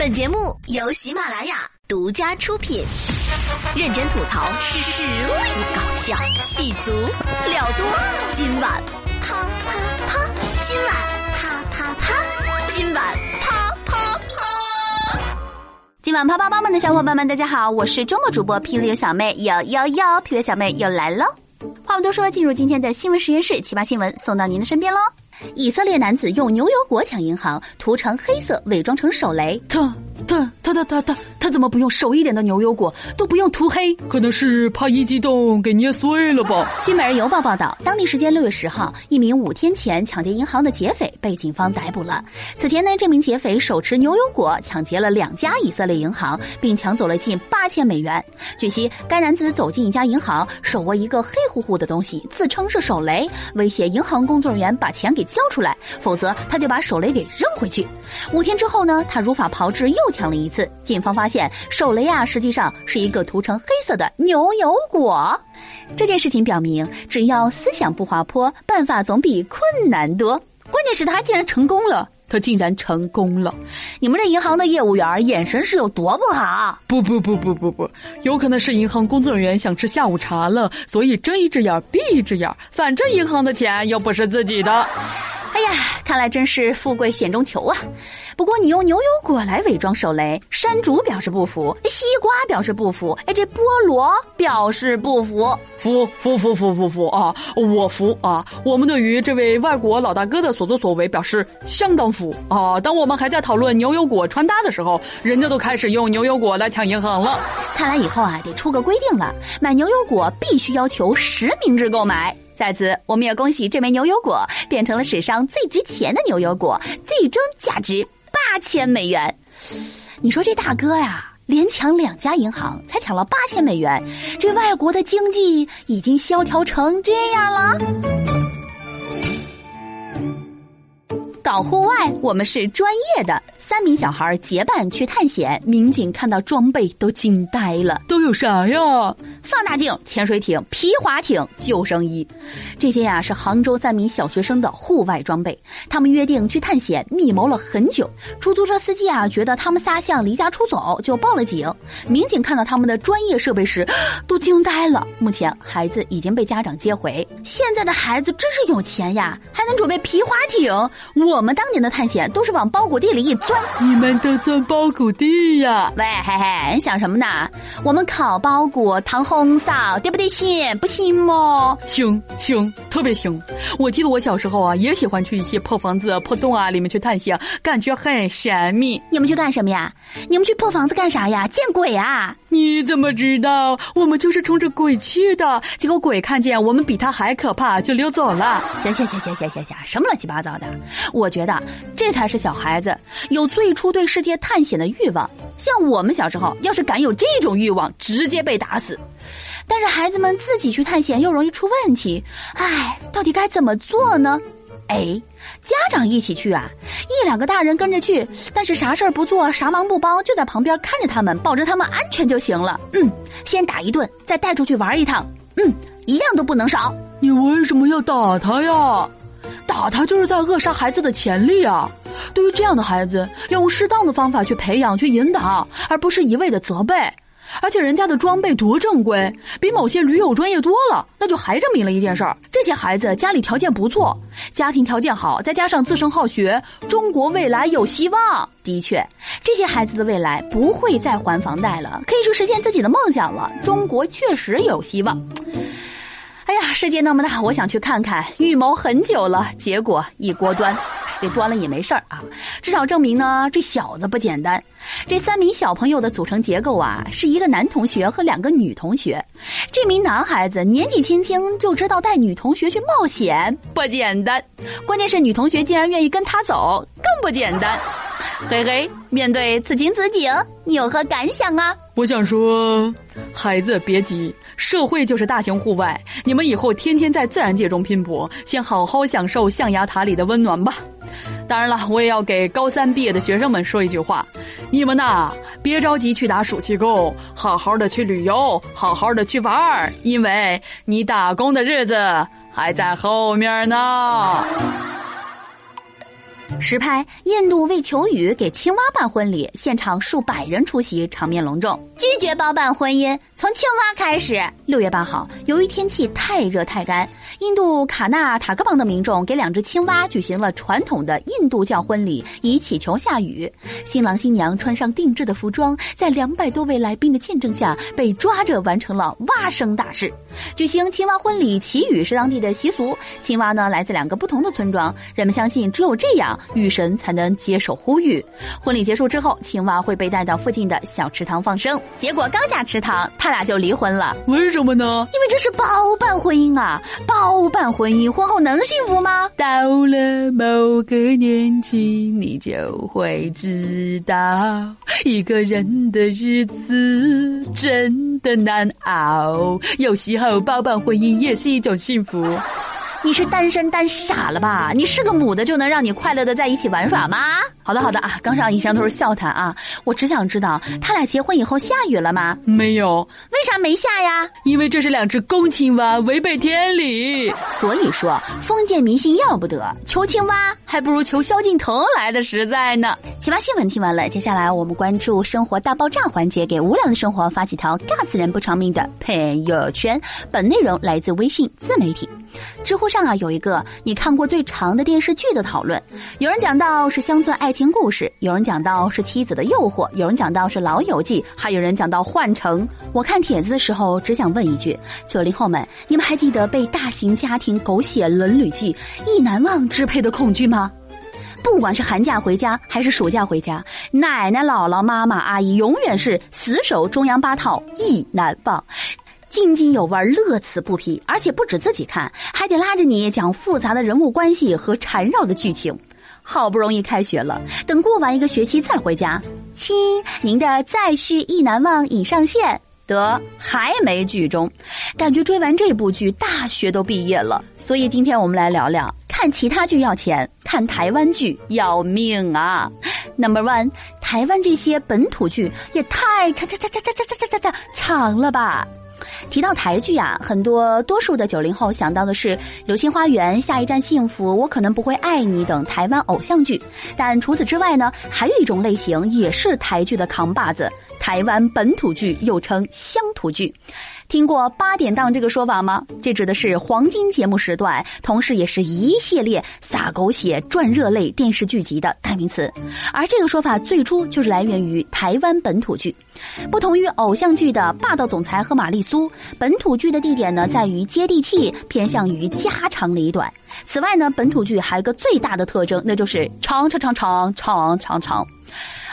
本节目由喜马拉雅独家出品，认真吐槽，实力搞笑，气足料多。今晚啪啪啪，今晚啪啪啪，今晚啪啪啪。今晚啪啪啪们的小伙伴们，大家好，我是周末主播霹雳小妹，幺幺幺，霹雳小妹又来喽。话不多说，进入今天的新闻实验室，奇葩新闻送到您的身边喽。以色列男子用牛油果抢银行，涂成黑色，伪装成手雷。他他他他他他怎么不用熟一点的牛油果，都不用涂黑？可能是怕一激动给捏碎了吧。据《每日邮报》报道，当地时间六月十号，一名五天前抢劫银行的劫匪被警方逮捕了。此前呢，这名劫匪手持牛油果抢劫了两家以色列银行，并抢走了近八千美元。据悉，该男子走进一家银行，手握一个黑乎乎的东西，自称是手雷，威胁银行工作人员把钱给交出来，否则他就把手雷给扔回去。五天之后呢，他如法炮制，又抢了一次。警方发现手雷啊，实际上是一个涂成黑色的牛油果。这件事情表明，只要思想不滑坡，办法总比困难多。关键是他竟然成功了。他竟然成功了！你们这银行的业务员眼神是有多不好？不不不不不不，有可能是银行工作人员想吃下午茶了，所以睁一只眼闭一只眼，反正银行的钱又不是自己的。哎呀，看来真是富贵险中求啊！不过你用牛油果来伪装手雷，山竹表示不服，西瓜表示不服，哎，这菠萝表示不服，服服服服服服啊！我服啊！我们对于这位外国老大哥的所作所为表示相当服啊！当我们还在讨论牛油果穿搭的时候，人家都开始用牛油果来抢银行了。看来以后啊，得出个规定了，买牛油果必须要求实名制购买。在此，我们也恭喜这枚牛油果变成了史上最值钱的牛油果，最终价值八千美元。你说这大哥呀，连抢两家银行才抢了八千美元，这外国的经济已经萧条成这样了。搞户外，我们是专业的。三名小孩结伴去探险，民警看到装备都惊呆了。都有啥呀？放大镜、潜水艇、皮划艇、救生衣，这些呀是杭州三名小学生的户外装备。他们约定去探险，密谋了很久。出租车司机啊觉得他们仨像离家出走，就报了警。民警看到他们的专业设备时，都惊呆了。目前孩子已经被家长接回。现在的孩子真是有钱呀，还能准备皮划艇。我们当年的探险都是往包谷地里一钻。你们都钻包谷地呀？喂，嘿嘿，你想什么呢？我们烤包谷、糖红烧，对不对？行不行吗？行行，特别行。我记得我小时候啊，也喜欢去一些破房子、破洞啊里面去探险，感觉很神秘。你们去干什么呀？你们去破房子干啥呀？见鬼啊！你怎么知道？我们就是冲着鬼去的。结果鬼看见我们比他还可怕，就溜走了。行行行行行行行，什么乱七八糟的？我觉得这才是小孩子有。最初对世界探险的欲望，像我们小时候，要是敢有这种欲望，直接被打死。但是孩子们自己去探险又容易出问题，唉，到底该怎么做呢？哎，家长一起去啊，一两个大人跟着去，但是啥事儿不做，啥忙不帮，就在旁边看着他们，保证他们安全就行了。嗯，先打一顿，再带出去玩一趟。嗯，一样都不能少。你为什么要打他呀？打他就是在扼杀孩子的潜力啊！对于这样的孩子，要用适当的方法去培养、去引导，而不是一味的责备。而且人家的装备多正规，比某些驴友专业多了，那就还证明了一件事儿：这些孩子家里条件不错，家庭条件好，再加上自身好学，中国未来有希望。的确，这些孩子的未来不会再还房贷了，可以说实现自己的梦想了。中国确实有希望。哎呀，世界那么大，我想去看看。预谋很久了，结果一锅端。这端了也没事儿啊，至少证明呢，这小子不简单。这三名小朋友的组成结构啊，是一个男同学和两个女同学。这名男孩子年纪轻轻就知道带女同学去冒险，不简单。关键是女同学竟然愿意跟他走，更不简单。嘿嘿，面对此情此景，你有何感想啊？我想说，孩子别急，社会就是大型户外，你们以后天天在自然界中拼搏，先好好享受象牙塔里的温暖吧。当然了，我也要给高三毕业的学生们说一句话：你们呐，别着急去打暑期工，好好的去旅游，好好的去玩儿，因为你打工的日子还在后面呢。实拍印度为求雨给青蛙办婚礼，现场数百人出席，场面隆重。拒绝包办婚姻，从青蛙开始。六月八号，由于天气太热太干，印度卡纳塔克邦的民众给两只青蛙举行了传统的印度教婚礼，以祈求下雨。新郎新娘穿上定制的服装，在两百多位来宾的见证下，被抓着完成了蛙生大事。举行青蛙婚礼祈雨是当地的习俗。青蛙呢，来自两个不同的村庄，人们相信只有这样，雨神才能接受呼吁。婚礼结束之后，青蛙会被带到附近的小池塘放生。结果刚下池塘，他俩就离婚了。为什么呢？因为这是包办婚姻啊！包办婚姻，婚后能幸福吗？到了某个年纪，你就会知道，一个人的日子真的难熬。有时候包办婚姻也是一种幸福。你是单身单傻了吧？你是个母的就能让你快乐的在一起玩耍吗？好的好的啊，刚上以上都是笑谈啊，我只想知道他俩结婚以后下雨了吗？没有，为啥没下呀？因为这是两只公青蛙，违背天理。所以说封建迷信要不得，求青蛙还不如求萧敬腾来的实在呢。奇葩新闻听完了，接下来我们关注生活大爆炸环节，给无聊的生活发几条尬死人不偿命的朋友圈。本内容来自微信自媒体。知乎上啊有一个你看过最长的电视剧的讨论，有人讲到是乡村爱情故事，有人讲到是妻子的诱惑，有人讲到是老友记，还有人讲到换乘。我看帖子的时候只想问一句：九零后们，你们还记得被大型家庭狗血伦理剧意难忘支配的恐惧吗？不管是寒假回家还是暑假回家，奶奶、姥姥、妈妈、阿姨永远是死守中央八套意难忘。津津有味，乐此不疲，而且不止自己看，还得拉着你讲复杂的人物关系和缠绕的剧情。好不容易开学了，等过完一个学期再回家，亲，您的再续意难忘已上线，得还没剧终，感觉追完这部剧大学都毕业了。所以今天我们来聊聊，看其他剧要钱，看台湾剧要命啊！Number one，台湾这些本土剧也太长长长长长长长长长长了吧！提到台剧啊，很多多数的九零后想到的是《流星花园》《下一站幸福》《我可能不会爱你》等台湾偶像剧。但除此之外呢，还有一种类型也是台剧的扛把子——台湾本土剧，又称乡土剧。听过八点档这个说法吗？这指的是黄金节目时段，同时也是一系列撒狗血、赚热泪电视剧集的代名词。而这个说法最初就是来源于台湾本土剧。不同于偶像剧的霸道总裁和玛丽苏，本土剧的地点呢在于接地气，偏向于家长里短。此外呢，本土剧还有个最大的特征，那就是长长长长长长长。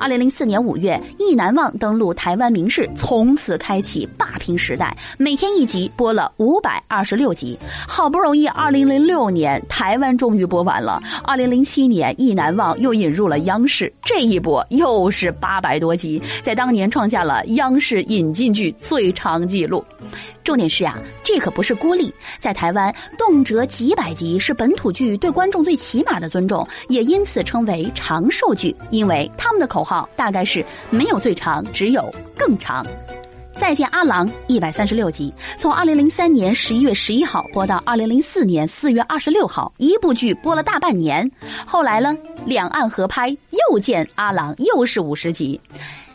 二零零四年五月，《意难忘》登陆台湾明视，从此开启霸屏时代。每天一集，播了五百二十六集。好不容易，二零零六年台湾终于播完了。二零零七年，《意难忘》又引入了央视，这一播又是八百多集，在当年创下了央视引进剧最长纪录。重点是呀，这可不是孤立，在台湾动辄几百集是本土剧对观众最起码的尊重，也因此称为长寿剧，因为他们的口号大概是没有最长，只有更长。再见阿郎一百三十六集，从二零零三年十一月十一号播到二零零四年四月二十六号，一部剧播了大半年。后来呢，两岸合拍又见阿郎，又是五十集。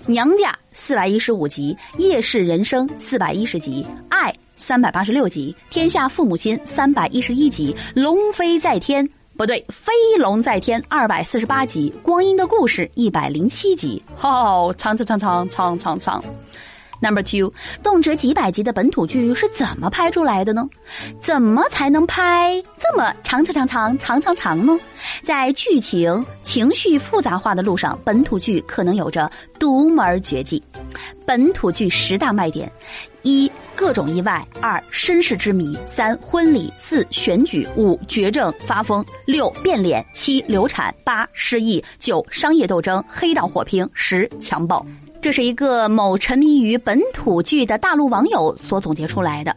娘家四百一十五集，夜市人生四百一十集，爱三百八十六集，天下父母亲三百一十一集，龙飞在天不对，飞龙在天二百四十八集，光阴的故事一百零七集，好长长长长长长长。Number two，动辄几百集的本土剧是怎么拍出来的呢？怎么才能拍这么长长长长长长长呢？在剧情情绪复杂化的路上，本土剧可能有着独门绝技。本土剧十大卖点：一、各种意外；二、身世之谜；三、婚礼；四、选举；五、绝症发疯；六、变脸；七、流产；八、失忆；九、商业斗争；黑道火拼；十、强暴。这是一个某沉迷于本土剧的大陆网友所总结出来的。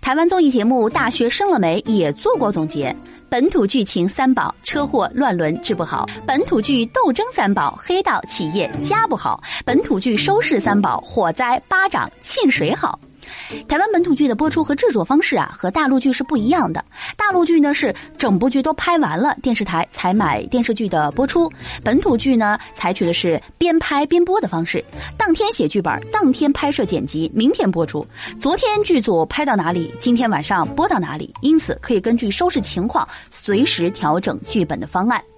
台湾综艺节目《大学生了没》也做过总结：本土剧情三宝，车祸乱伦治不好；本土剧斗争三宝，黑道企业家不好；本土剧收视三宝，火灾巴掌沁水好。台湾本土剧的播出和制作方式啊，和大陆剧是不一样的。大陆剧呢是整部剧都拍完了，电视台才买电视剧的播出；本土剧呢采取的是边拍边播的方式，当天写剧本，当天拍摄剪辑，明天播出。昨天剧组拍到哪里，今天晚上播到哪里，因此可以根据收视情况随时调整剧本的方案。《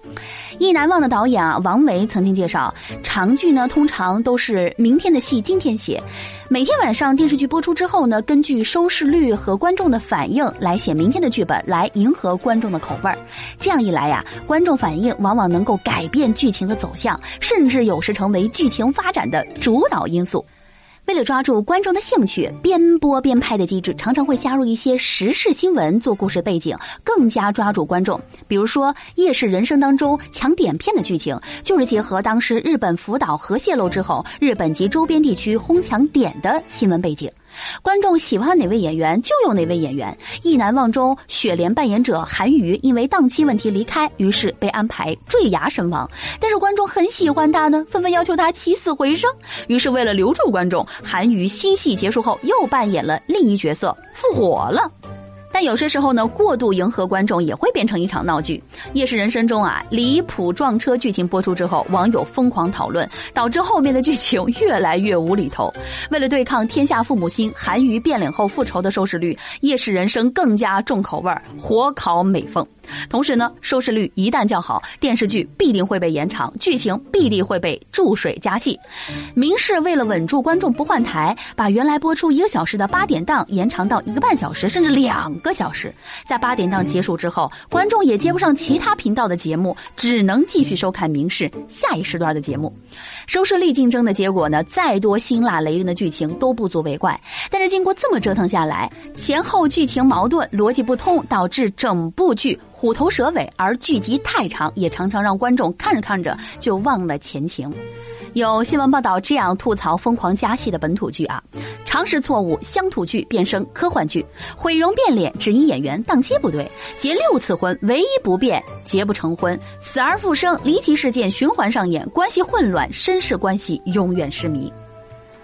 意难忘》的导演啊，王维曾经介绍，长剧呢通常都是明天的戏今天写，每天晚上电视剧播出之后呢，根据收视率和观众的反应来写明天的剧本，来迎合观众的口味儿。这样一来呀，观众反应往往能够改变剧情的走向，甚至有时成为剧情发展的主导因素。为了抓住观众的兴趣，边播边拍的机制常常会加入一些时事新闻做故事背景，更加抓住观众。比如说《夜市人生》当中抢点片的剧情，就是结合当时日本福岛核泄漏之后，日本及周边地区哄抢点的新闻背景。观众喜欢哪位演员就有哪位演员。《意难忘》中，雪莲扮演者韩瑜因为档期问题离开，于是被安排坠崖身亡。但是观众很喜欢他呢，纷纷要求他起死回生。于是为了留住观众，韩瑜新戏结束后又扮演了另一角色，复活了。但有些时候呢，过度迎合观众也会变成一场闹剧。《夜市人生》中啊，离谱撞车剧情播出之后，网友疯狂讨论，导致后面的剧情越来越无厘头。为了对抗天下父母心，韩娱变脸后复仇的收视率，《夜市人生》更加重口味儿，火烤美凤。同时呢，收视率一旦较好，电视剧必定会被延长，剧情必定会被注水加戏。明视为了稳住观众不换台，把原来播出一个小时的八点档延长到一个半小时，甚至两个小时。在八点档结束之后，观众也接不上其他频道的节目，只能继续收看明视下一时段的节目。收视率竞争的结果呢，再多辛辣雷人的剧情都不足为怪。但是经过这么折腾下来，前后剧情矛盾、逻辑不通，导致整部剧。虎头蛇尾，而剧集太长，也常常让观众看着看着就忘了前情。有新闻报道这样吐槽疯狂加戏的本土剧啊：常识错误，乡土剧变身科幻剧；毁容变脸，只因演员档期不对；结六次婚，唯一不变结不成婚；死而复生，离奇事件循环上演，关系混乱，身世关系永远是谜。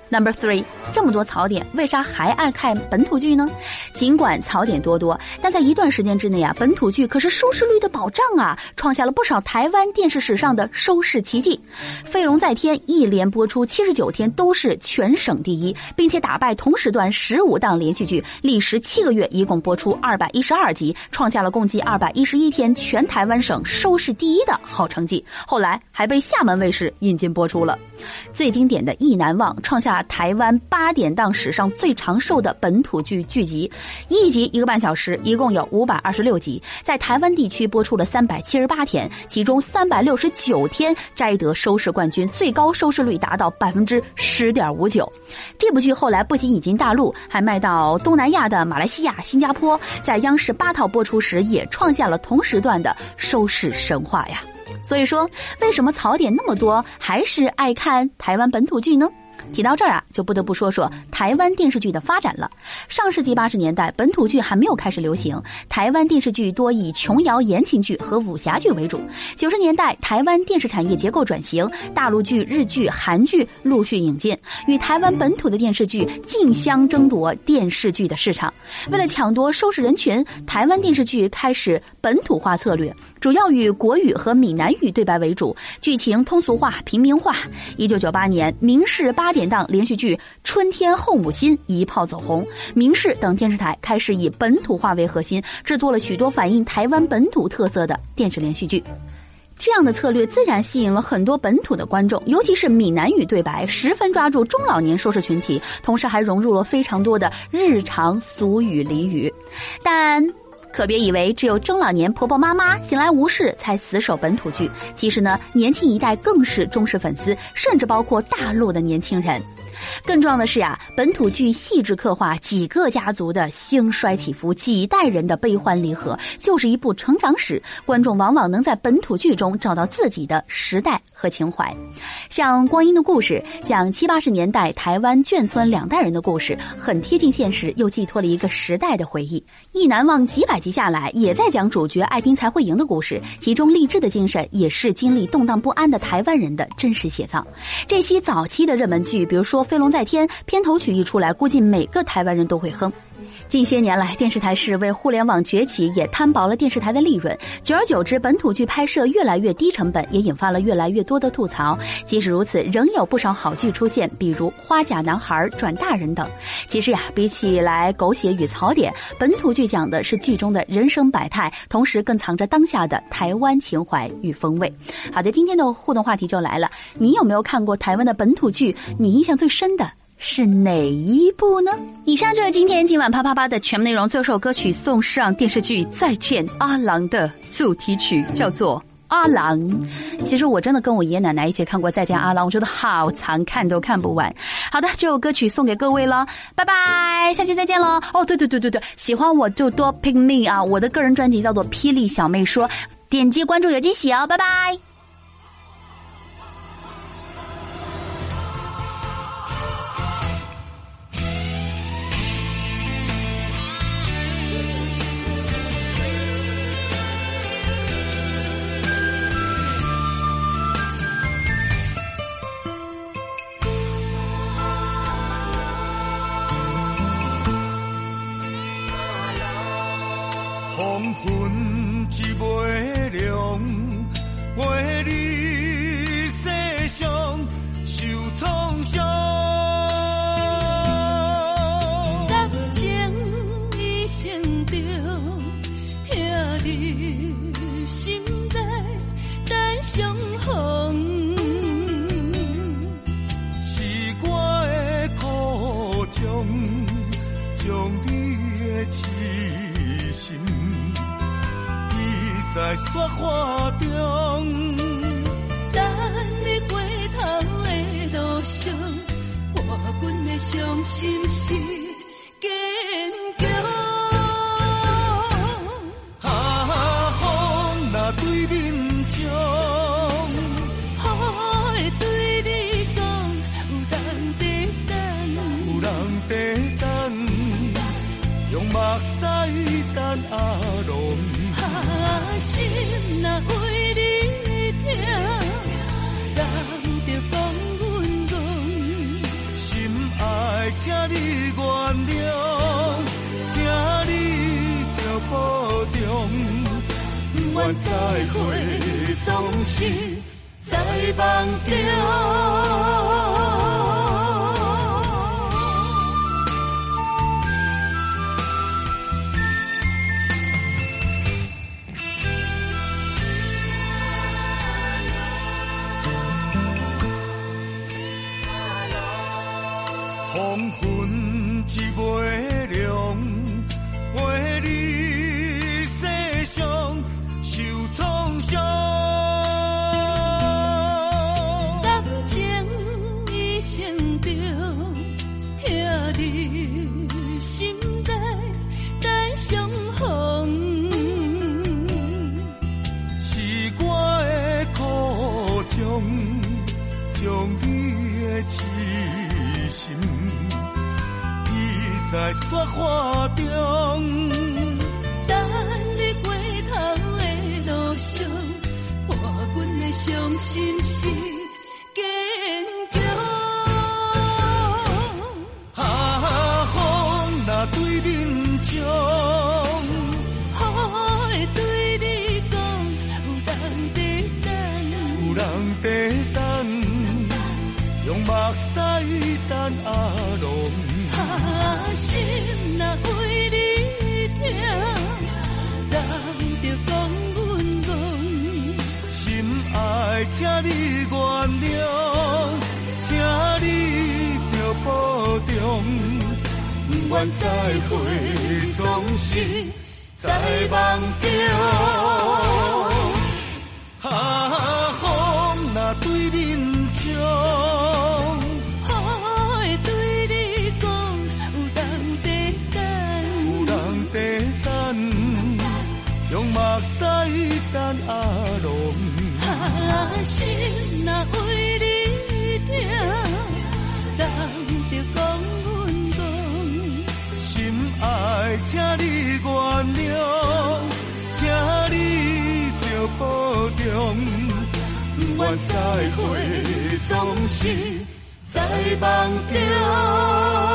Number three，这么多槽点，为啥还爱看本土剧呢？尽管槽点多多，但在一段时间之内啊，本土剧可是收视率的保障啊，创下了不少台湾电视史上的收视奇迹。《飞龙在天》一连播出七十九天都是全省第一，并且打败同时段十五档连续剧，历时七个月一共播出二百一十二集，创下了共计二百一十一天全台湾省收视第一的好成绩。后来还被厦门卫视引进播出了。最经典的《意难忘》创下。台湾八点档史上最长寿的本土剧剧集，一集一个半小时，一共有五百二十六集，在台湾地区播出了三百七十八天，其中三百六十九天摘得收视冠军，最高收视率达到百分之十点五九。这部剧后来不仅引进大陆，还卖到东南亚的马来西亚、新加坡，在央视八套播出时，也创下了同时段的收视神话呀。所以说，为什么槽点那么多，还是爱看台湾本土剧呢？提到这儿啊，就不得不说说台湾电视剧的发展了。上世纪八十年代，本土剧还没有开始流行，台湾电视剧多以琼瑶言情剧和武侠剧为主。九十年代，台湾电视产业结构转型，大陆剧、日剧、韩剧陆续引进，与台湾本土的电视剧竞相争夺电视剧的市场。为了抢夺收视人群，台湾电视剧开始本土化策略，主要以国语和闽南语对白为主，剧情通俗化、平民化。一九九八年，明视八。点档连续剧《春天后母心》一炮走红，明视等电视台开始以本土化为核心，制作了许多反映台湾本土特色的电视连续剧。这样的策略自然吸引了很多本土的观众，尤其是闽南语对白，十分抓住中老年收视群体，同时还融入了非常多的日常俗语俚语。但可别以为只有中老年婆婆妈妈闲来无事才死守本土剧，其实呢，年轻一代更是忠实粉丝，甚至包括大陆的年轻人。更重要的是呀，本土剧细致刻画几个家族的兴衰起伏，几代人的悲欢离合，就是一部成长史。观众往往能在本土剧中找到自己的时代和情怀。像《光阴的故事》，讲七八十年代台湾眷村两代人的故事，很贴近现实，又寄托了一个时代的回忆。《意难忘》几百集下来，也在讲主角爱拼才会赢的故事，其中励志的精神也是经历动荡不安的台湾人的真实写照。这些早期的热门剧，比如说。飞龙在天》片头曲一出来，估计每个台湾人都会哼。近些年来，电视台是为互联网崛起也摊薄了电视台的利润，久而久之，本土剧拍摄越来越低成本，也引发了越来越多的吐槽。即使如此，仍有不少好剧出现，比如《花甲男孩》《转大人》等。其实呀，比起来狗血与槽点，本土剧讲的是剧中的人生百态，同时更藏着当下的台湾情怀与风味。好的，今天的互动话题就来了，你有没有看过台湾的本土剧？你印象最深的？是哪一部呢？以上就是今天今晚啪啪啪的全部内容。最后首歌曲送上电视剧《再见阿郎》的主题曲，叫做《阿郎》。其实我真的跟我爷爷奶奶一起看过《再见阿郎》，我觉得好长，看都看不完。好的，这首歌曲送给各位了，拜拜，下期再见喽。哦，对对对对对，喜欢我就多 pick me 啊！我的个人专辑叫做《霹雳小妹说》，点击关注有惊喜哦，拜拜。你心内等相逢。是我的苦衷，将你的痴心记在雪花中。等你回头的路上，破阮的伤心是等阿龙。啊，心若为你痛，人着讲阮戆。心爱，请你原谅，请你着保重。不愿再会，总是在梦中。心已在雪花中。等你回头的路上，伴阮的伤心事等阿龙。啊，心若为你痛，人着讲阮戆。心爱，请你原谅，请你着保重。不愿再会，总是在梦中。啊，风若对再会，总是在在梦中。